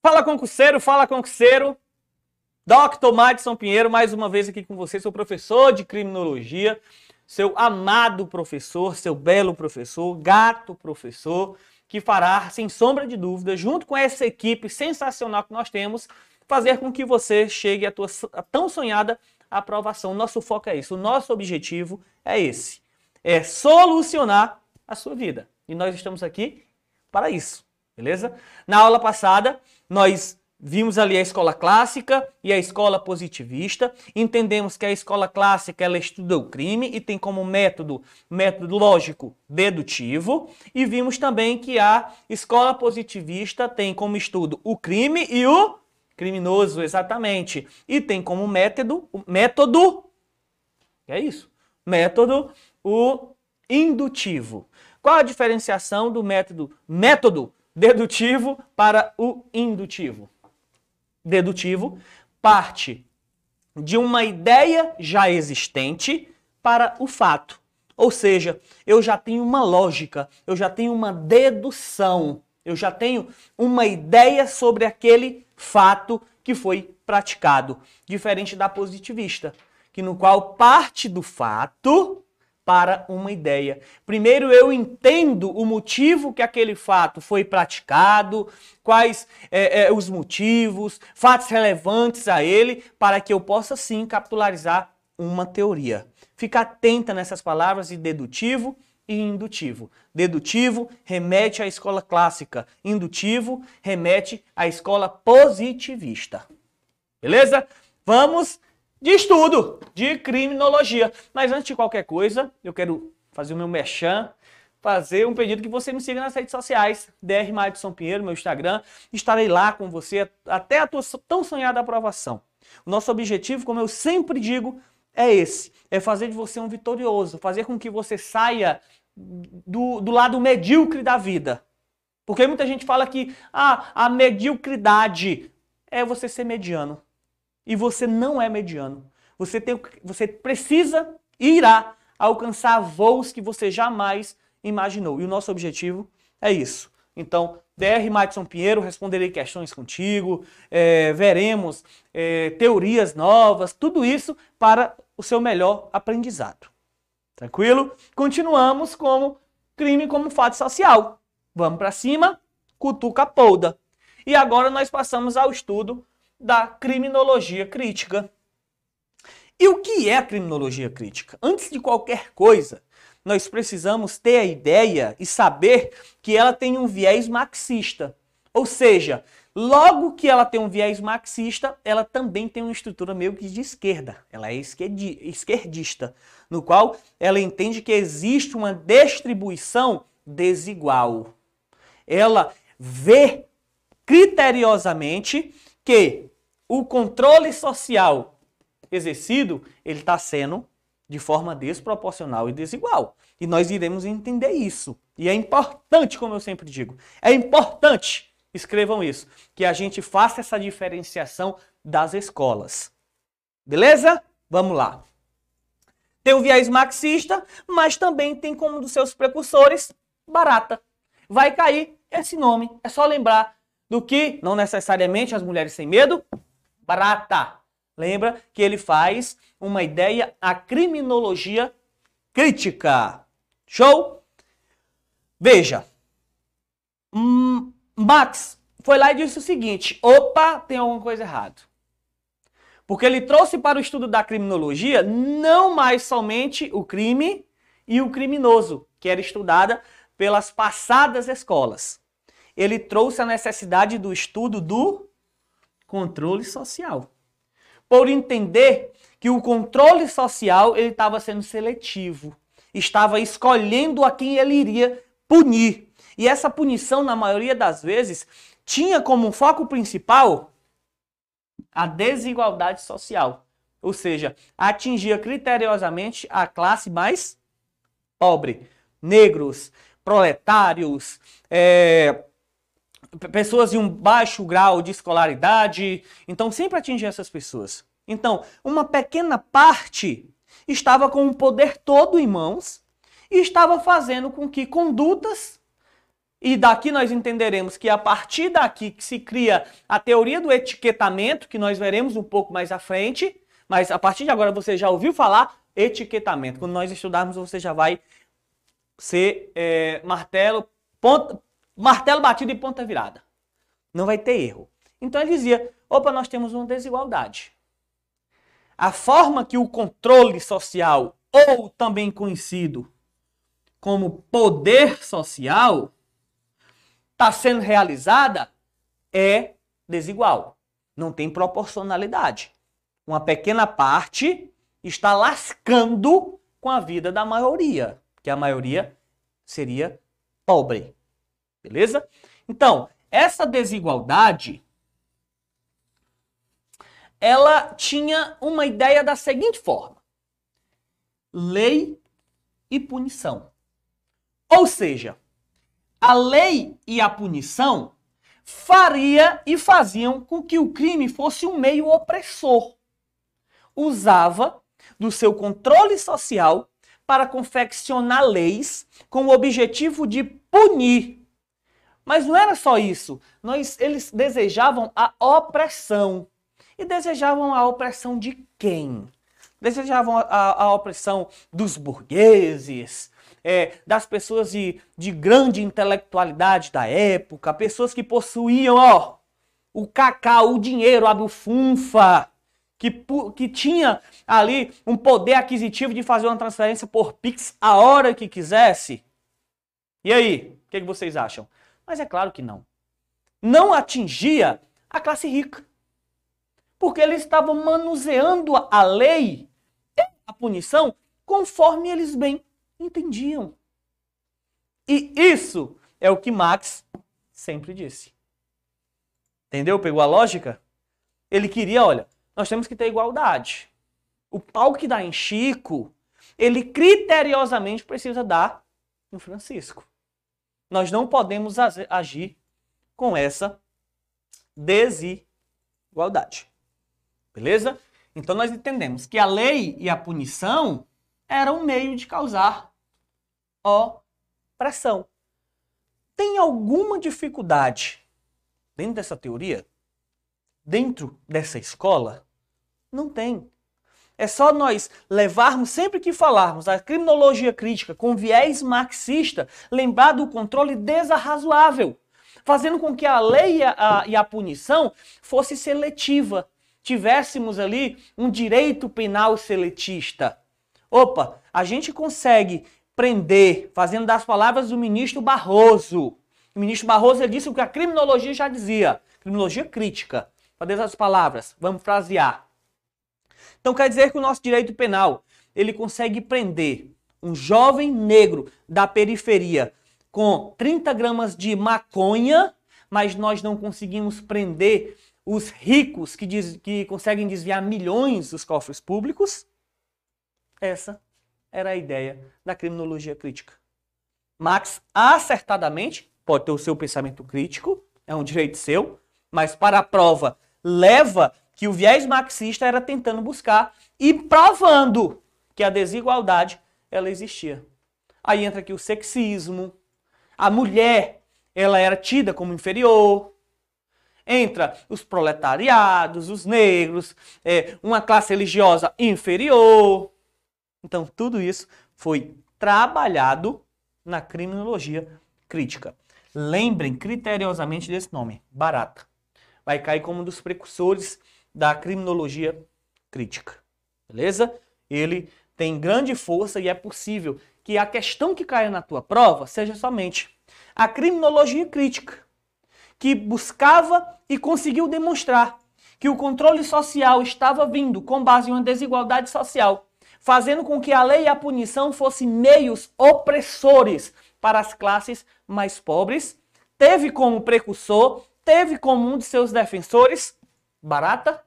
Fala concurseiro, fala concurseiro. Dr. Madison Pinheiro, mais uma vez aqui com você, seu professor de criminologia, seu amado professor, seu belo professor, gato professor, que fará, sem sombra de dúvida, junto com essa equipe sensacional que nós temos, fazer com que você chegue à tua à tão sonhada aprovação. Nosso foco é isso, o nosso objetivo é esse, é solucionar a sua vida. E nós estamos aqui para isso, beleza? Na aula passada, nós vimos ali a escola clássica e a escola positivista. Entendemos que a escola clássica ela estuda o crime e tem como método método lógico dedutivo. E vimos também que a escola positivista tem como estudo o crime e o criminoso, exatamente. E tem como método, método, é isso, método o indutivo. Qual a diferenciação do método método dedutivo para o indutivo. Dedutivo parte de uma ideia já existente para o fato. Ou seja, eu já tenho uma lógica, eu já tenho uma dedução, eu já tenho uma ideia sobre aquele fato que foi praticado, diferente da positivista, que no qual parte do fato para uma ideia. Primeiro eu entendo o motivo que aquele fato foi praticado, quais é, é, os motivos, fatos relevantes a ele, para que eu possa sim capitularizar uma teoria. Fica atenta nessas palavras de dedutivo e indutivo. Dedutivo remete à escola clássica, indutivo remete à escola positivista. Beleza? Vamos de estudo, de criminologia. Mas antes de qualquer coisa, eu quero fazer o meu merchan, fazer um pedido que você me siga nas redes sociais, DR Madison Pinheiro, meu Instagram. Estarei lá com você até a tua tão sonhada aprovação. O nosso objetivo, como eu sempre digo, é esse: é fazer de você um vitorioso, fazer com que você saia do, do lado medíocre da vida. Porque muita gente fala que ah, a mediocridade é você ser mediano e você não é mediano. Você, tem, você precisa e irá alcançar voos que você jamais imaginou. E o nosso objetivo é isso. Então, DR Madison Pinheiro, responderei questões contigo, é, veremos é, teorias novas, tudo isso para o seu melhor aprendizado. Tranquilo? Continuamos como crime como fato social. Vamos para cima, cutuca polda. E agora nós passamos ao estudo da criminologia crítica. E o que é criminologia crítica? Antes de qualquer coisa, nós precisamos ter a ideia e saber que ela tem um viés marxista. Ou seja, logo que ela tem um viés marxista, ela também tem uma estrutura meio que de esquerda. Ela é esquerdista, no qual ela entende que existe uma distribuição desigual. Ela vê criteriosamente que o controle social exercido, ele está sendo de forma desproporcional e desigual. E nós iremos entender isso. E é importante, como eu sempre digo, é importante, escrevam isso, que a gente faça essa diferenciação das escolas. Beleza? Vamos lá. Tem o viés marxista, mas também tem como um dos seus precursores barata. Vai cair esse nome. É só lembrar do que, não necessariamente as mulheres sem medo, Barata. Lembra que ele faz uma ideia, a criminologia crítica. Show? Veja. Hum, Max foi lá e disse o seguinte: opa, tem alguma coisa errada. Porque ele trouxe para o estudo da criminologia não mais somente o crime e o criminoso, que era estudada pelas passadas escolas ele trouxe a necessidade do estudo do controle social. Por entender que o controle social ele estava sendo seletivo, estava escolhendo a quem ele iria punir. E essa punição, na maioria das vezes, tinha como foco principal a desigualdade social. Ou seja, atingia criteriosamente a classe mais pobre. Negros, proletários, é, pessoas de um baixo grau de escolaridade. Então, sempre atingia essas pessoas. Então, uma pequena parte estava com o poder todo em mãos e estava fazendo com que condutas E daqui nós entenderemos que a partir daqui que se cria a teoria do etiquetamento, que nós veremos um pouco mais à frente, mas a partir de agora você já ouviu falar etiquetamento. Quando nós estudarmos, você já vai ser é, martelo, ponta, martelo batido e ponta virada. Não vai ter erro. Então ele dizia: opa, nós temos uma desigualdade. A forma que o controle social, ou também conhecido como poder social, está sendo realizada é desigual. Não tem proporcionalidade. Uma pequena parte está lascando com a vida da maioria, que a maioria seria pobre. Beleza? Então, essa desigualdade ela tinha uma ideia da seguinte forma: lei e punição. Ou seja, a lei e a punição faria e faziam com que o crime fosse um meio opressor. Usava do seu controle social para confeccionar leis com o objetivo de punir. Mas não era só isso. Nós, eles desejavam a opressão. E desejavam a opressão de quem? Desejavam a, a, opressão dos burgueses, é, das pessoas de, de grande intelectualidade da época, pessoas que possuíam, ó, o cacau, o dinheiro, a bufunfa, que, que tinha ali um poder aquisitivo de fazer uma transferência por Pix a hora que quisesse. E aí, o que, que vocês acham? Mas é claro que não. Não atingia a classe rica. Porque eles estavam manuseando a lei e a punição conforme eles bem entendiam. E isso é o que Max sempre disse. Entendeu? Pegou a lógica? Ele queria, olha, nós temos que ter igualdade. O pau que dá em Chico, ele criteriosamente precisa dar em Francisco. Nós não podemos agir com essa desigualdade. Beleza? Então nós entendemos que a lei e a punição era um meio de causar opressão. Tem alguma dificuldade dentro dessa teoria? Dentro dessa escola? Não tem. É só nós levarmos, sempre que falarmos a criminologia crítica com viés marxista, lembrar do controle desarrazoável, fazendo com que a lei e a, e a punição fosse seletiva, tivéssemos ali um direito penal seletista. Opa, a gente consegue prender, fazendo das palavras do ministro Barroso. O ministro Barroso disse o que a criminologia já dizia, criminologia crítica. Fazer as palavras, vamos frasear. Então quer dizer que o nosso direito penal, ele consegue prender um jovem negro da periferia com 30 gramas de maconha, mas nós não conseguimos prender os ricos que, diz, que conseguem desviar milhões dos cofres públicos? Essa era a ideia da criminologia crítica. Marx acertadamente pode ter o seu pensamento crítico, é um direito seu, mas para a prova leva que o viés marxista era tentando buscar e provando que a desigualdade ela existia. Aí entra aqui o sexismo, a mulher ela era tida como inferior, entra os proletariados, os negros, é, uma classe religiosa inferior. Então, tudo isso foi trabalhado na criminologia crítica. Lembrem criteriosamente desse nome, Barata. Vai cair como um dos precursores da criminologia crítica. Beleza? Ele tem grande força e é possível que a questão que caia na tua prova seja somente a criminologia crítica, que buscava e conseguiu demonstrar que o controle social estava vindo com base em uma desigualdade social fazendo com que a lei e a punição fossem meios opressores para as classes mais pobres, teve como precursor, teve como um de seus defensores, Barata.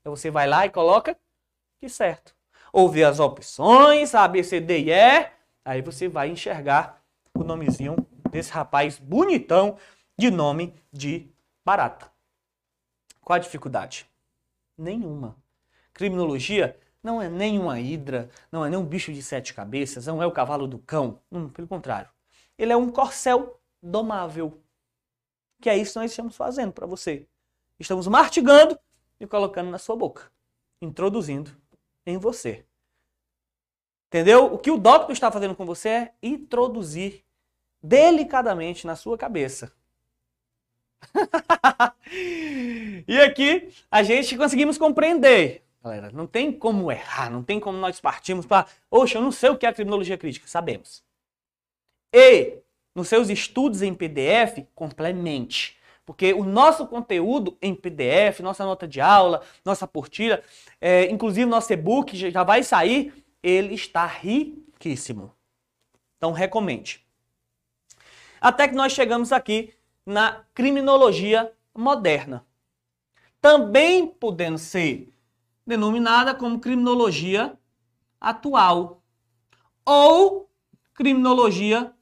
Então você vai lá e coloca que certo. Ouve as opções, A, B, C, D e E, aí você vai enxergar o nomezinho desse rapaz bonitão de nome de Barata. Qual a dificuldade? Nenhuma. Criminologia não é nem uma hidra, não é nem um bicho de sete cabeças, não é o cavalo do cão. Hum, pelo contrário. Ele é um corcel domável. Que é isso que nós estamos fazendo para você. Estamos mastigando e colocando na sua boca, introduzindo em você. Entendeu? O que o doctor está fazendo com você é introduzir delicadamente na sua cabeça. e aqui a gente conseguimos compreender. Galera, não tem como errar, não tem como nós partirmos para, oxe, eu não sei o que é a criminologia crítica. Sabemos. E nos seus estudos em PDF, complemente. Porque o nosso conteúdo em PDF, nossa nota de aula, nossa portilha, é, inclusive nosso e-book já vai sair, ele está riquíssimo. Então recomende. Até que nós chegamos aqui na criminologia moderna. Também podendo ser denominada como criminologia atual ou criminologia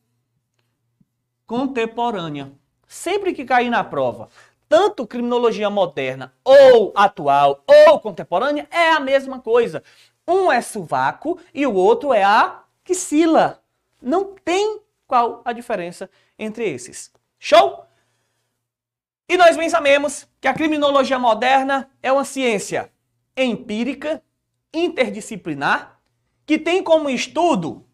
contemporânea. Sempre que cair na prova, tanto criminologia moderna ou atual ou contemporânea é a mesma coisa. Um é sovaco e o outro é a axila. Não tem qual a diferença entre esses. Show? E nós bem sabemos que a criminologia moderna é uma ciência empírica, interdisciplinar, que tem como estudo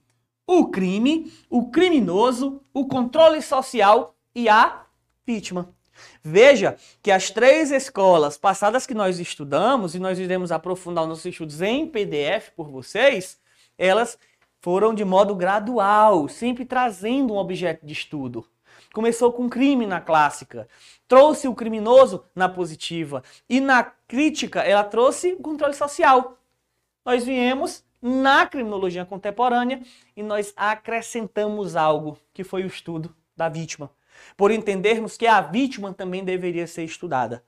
o crime, o criminoso, o controle social e a vítima. Veja que as três escolas passadas que nós estudamos, e nós iremos aprofundar nossos estudos em PDF por vocês, elas foram de modo gradual, sempre trazendo um objeto de estudo. Começou com crime na clássica, trouxe o criminoso na positiva e na crítica ela trouxe o controle social. Nós viemos na criminologia contemporânea e nós acrescentamos algo que foi o estudo da vítima. Por entendermos que a vítima também deveria ser estudada.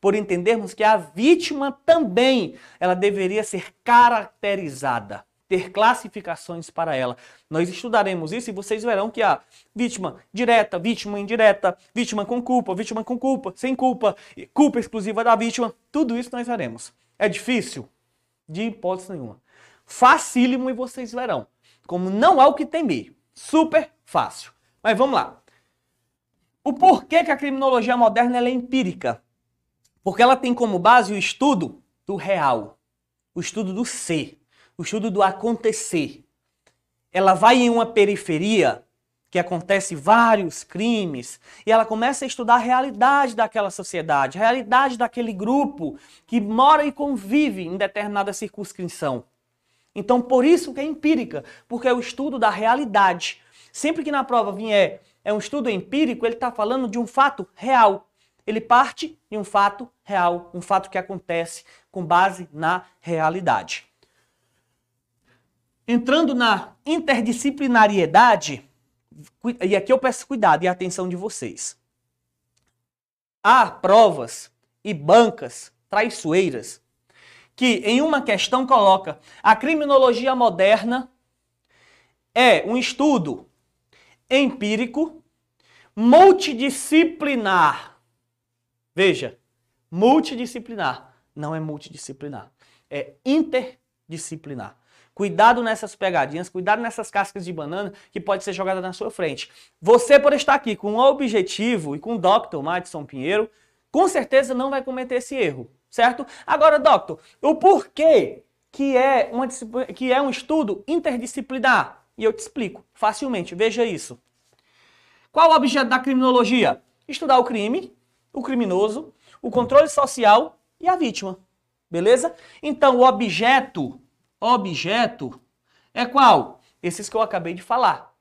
Por entendermos que a vítima também ela deveria ser caracterizada ter classificações para ela. Nós estudaremos isso e vocês verão que a vítima direta, vítima indireta, vítima com culpa, vítima com culpa, sem culpa, culpa exclusiva da vítima, tudo isso nós veremos. É difícil? De hipótese nenhuma. Facílimo e vocês verão. Como não há o que temer. Super fácil. Mas vamos lá. O porquê que a criminologia moderna é empírica? Porque ela tem como base o estudo do real, o estudo do ser o estudo do acontecer. Ela vai em uma periferia que acontece vários crimes e ela começa a estudar a realidade daquela sociedade, a realidade daquele grupo que mora e convive em determinada circunscrição. Então, por isso que é empírica, porque é o estudo da realidade. Sempre que na prova vier é um estudo empírico, ele está falando de um fato real. Ele parte de um fato real, um fato que acontece com base na realidade. Entrando na interdisciplinariedade, e aqui eu peço cuidado e atenção de vocês. Há provas e bancas traiçoeiras que em uma questão coloca a criminologia moderna é um estudo empírico multidisciplinar. Veja, multidisciplinar não é multidisciplinar, é interdisciplinar. Cuidado nessas pegadinhas, cuidado nessas cascas de banana que pode ser jogada na sua frente. Você, por estar aqui com o objetivo e com o Dr. Madison Pinheiro, com certeza não vai cometer esse erro, certo? Agora, Doctor, o porquê que é, uma, que é um estudo interdisciplinar? E eu te explico facilmente, veja isso. Qual o objeto da criminologia? Estudar o crime, o criminoso, o controle social e a vítima. Beleza? Então, o objeto objeto é qual? Esses que eu acabei de falar.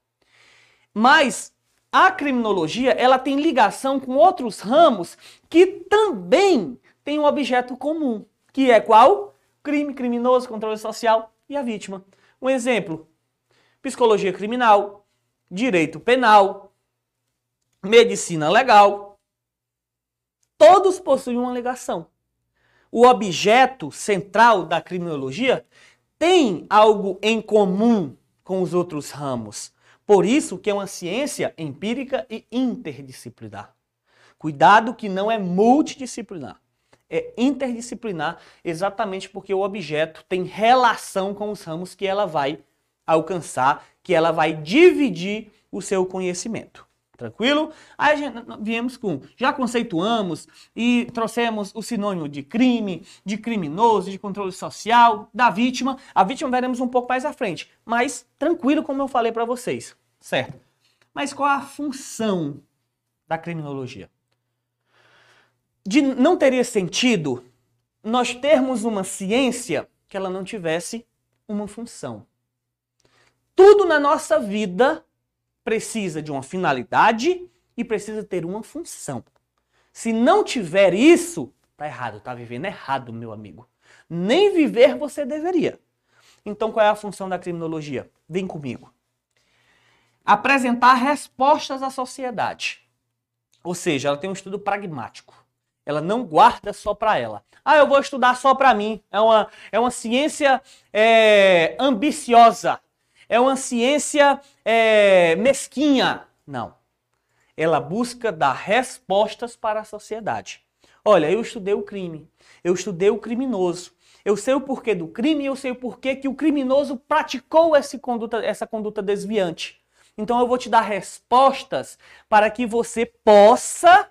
Mas a criminologia, ela tem ligação com outros ramos que também têm um objeto comum, que é qual? Crime, criminoso, controle social e a vítima. Um exemplo: psicologia criminal, direito penal, medicina legal. Todos possuem uma ligação. O objeto central da criminologia tem algo em comum com os outros ramos. Por isso que é uma ciência empírica e interdisciplinar. Cuidado que não é multidisciplinar. É interdisciplinar exatamente porque o objeto tem relação com os ramos que ela vai alcançar, que ela vai dividir o seu conhecimento. Tranquilo? Aí gente, viemos com, já conceituamos e trouxemos o sinônimo de crime, de criminoso, de controle social, da vítima. A vítima veremos um pouco mais à frente, mas tranquilo como eu falei para vocês, certo? Mas qual a função da criminologia? De, não teria sentido nós termos uma ciência que ela não tivesse uma função. Tudo na nossa vida precisa de uma finalidade e precisa ter uma função. Se não tiver isso, tá errado, tá vivendo errado, meu amigo. Nem viver você deveria. Então qual é a função da criminologia? Vem comigo. Apresentar respostas à sociedade. Ou seja, ela tem um estudo pragmático. Ela não guarda só para ela. Ah, eu vou estudar só para mim. É uma, é uma ciência é, ambiciosa é uma ciência é, mesquinha. Não. Ela busca dar respostas para a sociedade. Olha, eu estudei o crime, eu estudei o criminoso, eu sei o porquê do crime e eu sei o porquê que o criminoso praticou conduta, essa conduta desviante. Então eu vou te dar respostas para que você possa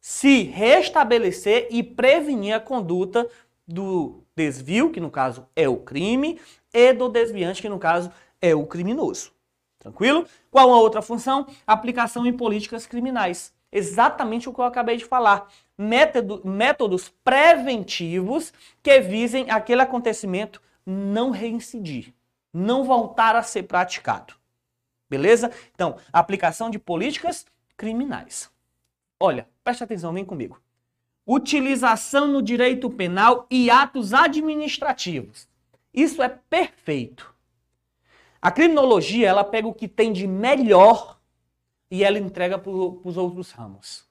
se restabelecer e prevenir a conduta do desvio, que no caso é o crime, e do desviante, que no caso é o criminoso. Tranquilo? Qual a outra função? Aplicação em políticas criminais. Exatamente o que eu acabei de falar. Método, métodos preventivos que visem aquele acontecimento não reincidir, não voltar a ser praticado. Beleza? Então, aplicação de políticas criminais. Olha, preste atenção, vem comigo. Utilização no direito penal e atos administrativos. Isso é perfeito. A criminologia, ela pega o que tem de melhor e ela entrega para os outros ramos.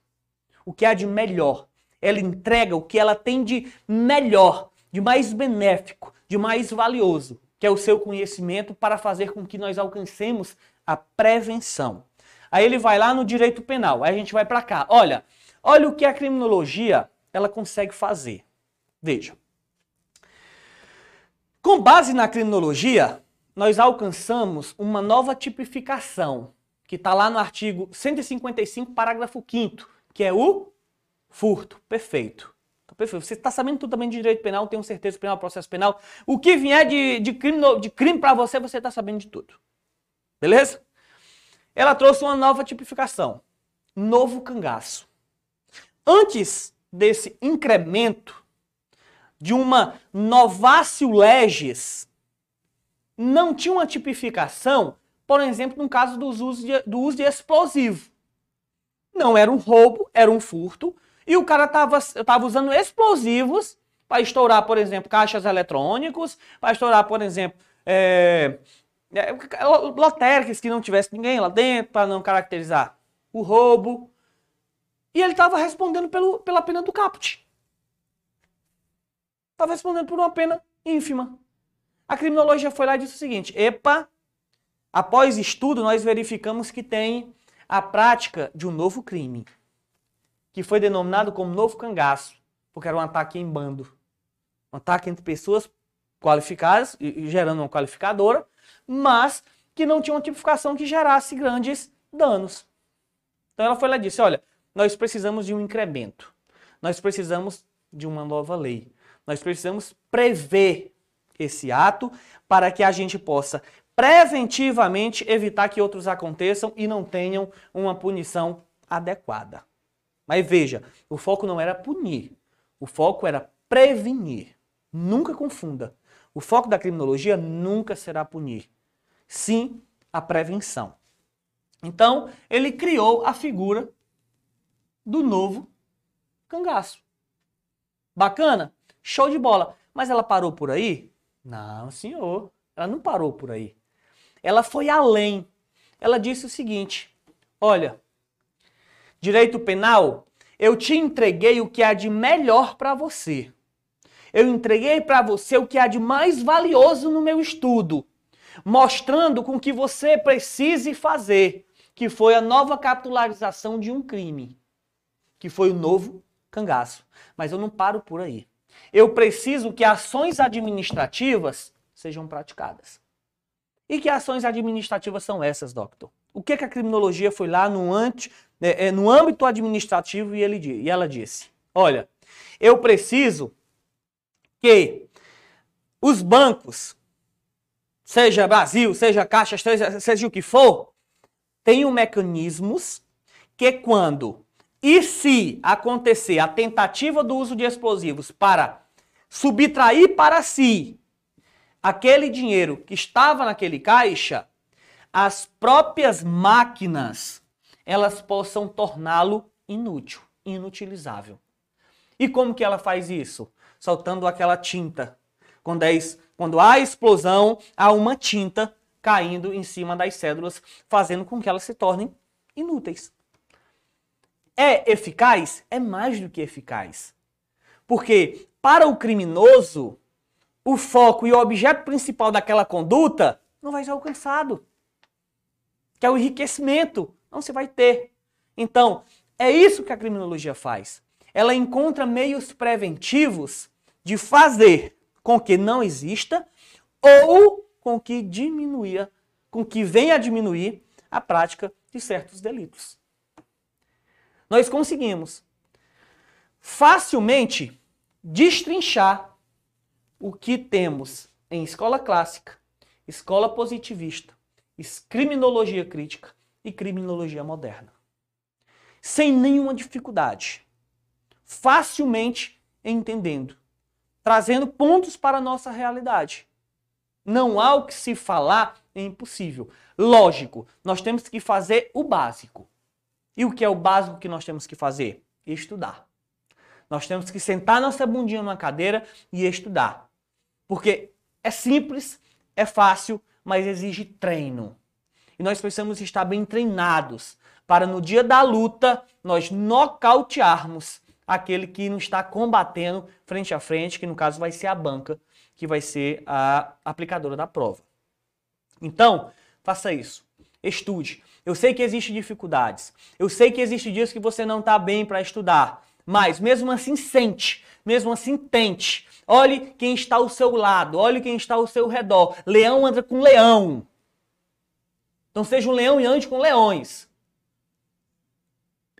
O que há de melhor. Ela entrega o que ela tem de melhor, de mais benéfico, de mais valioso, que é o seu conhecimento para fazer com que nós alcancemos a prevenção. Aí ele vai lá no direito penal, aí a gente vai para cá. Olha, olha o que a criminologia ela consegue fazer. Veja. Com base na criminologia, nós alcançamos uma nova tipificação, que está lá no artigo 155, parágrafo 5 que é o furto. Perfeito. Então, perfeito. Você está sabendo tudo também de direito penal, tenho certeza, penal, processo penal. O que vier de, de crime, de crime para você, você está sabendo de tudo. Beleza? Ela trouxe uma nova tipificação. Novo cangaço. Antes desse incremento de uma novácio legis não tinha uma tipificação, por exemplo, no caso dos usos de, do uso de explosivo. Não era um roubo, era um furto, e o cara estava usando explosivos para estourar, por exemplo, caixas eletrônicos, para estourar, por exemplo, é, é, lotéricas que não tivesse ninguém lá dentro, para não caracterizar o roubo. E ele estava respondendo pelo, pela pena do caput. Estava respondendo por uma pena ínfima. A criminologia foi lá e disse o seguinte: epa, após estudo, nós verificamos que tem a prática de um novo crime, que foi denominado como novo cangaço, porque era um ataque em bando. Um ataque entre pessoas qualificadas, gerando uma qualificadora, mas que não tinha uma tipificação que gerasse grandes danos. Então ela foi lá e disse: olha, nós precisamos de um incremento, nós precisamos de uma nova lei, nós precisamos prever esse ato para que a gente possa preventivamente evitar que outros aconteçam e não tenham uma punição adequada. Mas veja, o foco não era punir, o foco era prevenir. Nunca confunda. O foco da criminologia nunca será punir, sim a prevenção. Então, ele criou a figura do novo cangaço. Bacana? Show de bola. Mas ela parou por aí? Não, senhor. Ela não parou por aí. Ela foi além. Ela disse o seguinte: Olha, direito penal, eu te entreguei o que há de melhor para você. Eu entreguei para você o que há de mais valioso no meu estudo, mostrando com que você precise fazer, que foi a nova capitularização de um crime, que foi o novo cangaço. Mas eu não paro por aí eu preciso que ações administrativas sejam praticadas. E que ações administrativas são essas, doctor? O que, que a criminologia foi lá no, anti, é, é, no âmbito administrativo e, ele, e ela disse: olha, eu preciso que os bancos, seja Brasil, seja Caixa, seja, seja o que for, tenham mecanismos que quando e se acontecer a tentativa do uso de explosivos para subtrair para si aquele dinheiro que estava naquele caixa, as próprias máquinas elas possam torná-lo inútil, inutilizável. E como que ela faz isso? Soltando aquela tinta. Quando, é, quando há explosão, há uma tinta caindo em cima das cédulas, fazendo com que elas se tornem inúteis. É eficaz? É mais do que eficaz. Porque para o criminoso, o foco e o objeto principal daquela conduta não vai ser alcançado. Que é o enriquecimento. Não se vai ter. Então, é isso que a criminologia faz. Ela encontra meios preventivos de fazer com que não exista ou com que diminuía, com que venha a diminuir a prática de certos delitos nós conseguimos facilmente destrinchar o que temos em escola clássica, escola positivista, criminologia crítica e criminologia moderna. Sem nenhuma dificuldade. Facilmente entendendo. Trazendo pontos para a nossa realidade. Não há o que se falar é impossível. Lógico, nós temos que fazer o básico. E o que é o básico que nós temos que fazer? Estudar. Nós temos que sentar nossa bundinha numa cadeira e estudar. Porque é simples, é fácil, mas exige treino. E nós precisamos estar bem treinados para no dia da luta nós nocautearmos aquele que nos está combatendo frente a frente, que no caso vai ser a banca, que vai ser a aplicadora da prova. Então, faça isso. Estude. Eu sei que existem dificuldades. Eu sei que existem dias que você não está bem para estudar. Mas mesmo assim, sente. Mesmo assim, tente. Olhe quem está ao seu lado. Olhe quem está ao seu redor. Leão anda com leão. Então seja um leão e ande com leões.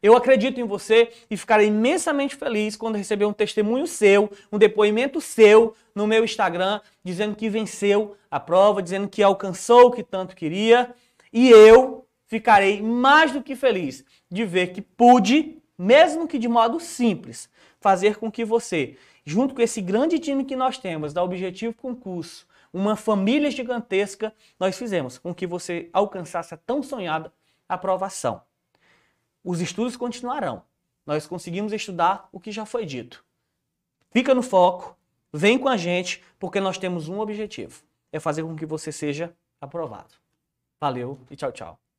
Eu acredito em você e ficarei imensamente feliz quando receber um testemunho seu, um depoimento seu no meu Instagram, dizendo que venceu a prova, dizendo que alcançou o que tanto queria. E eu ficarei mais do que feliz de ver que pude, mesmo que de modo simples, fazer com que você, junto com esse grande time que nós temos da Objetivo Concurso, uma família gigantesca, nós fizemos com que você alcançasse a tão sonhada aprovação. Os estudos continuarão. Nós conseguimos estudar o que já foi dito. Fica no foco, vem com a gente, porque nós temos um objetivo: é fazer com que você seja aprovado. Valeu e tchau, tchau.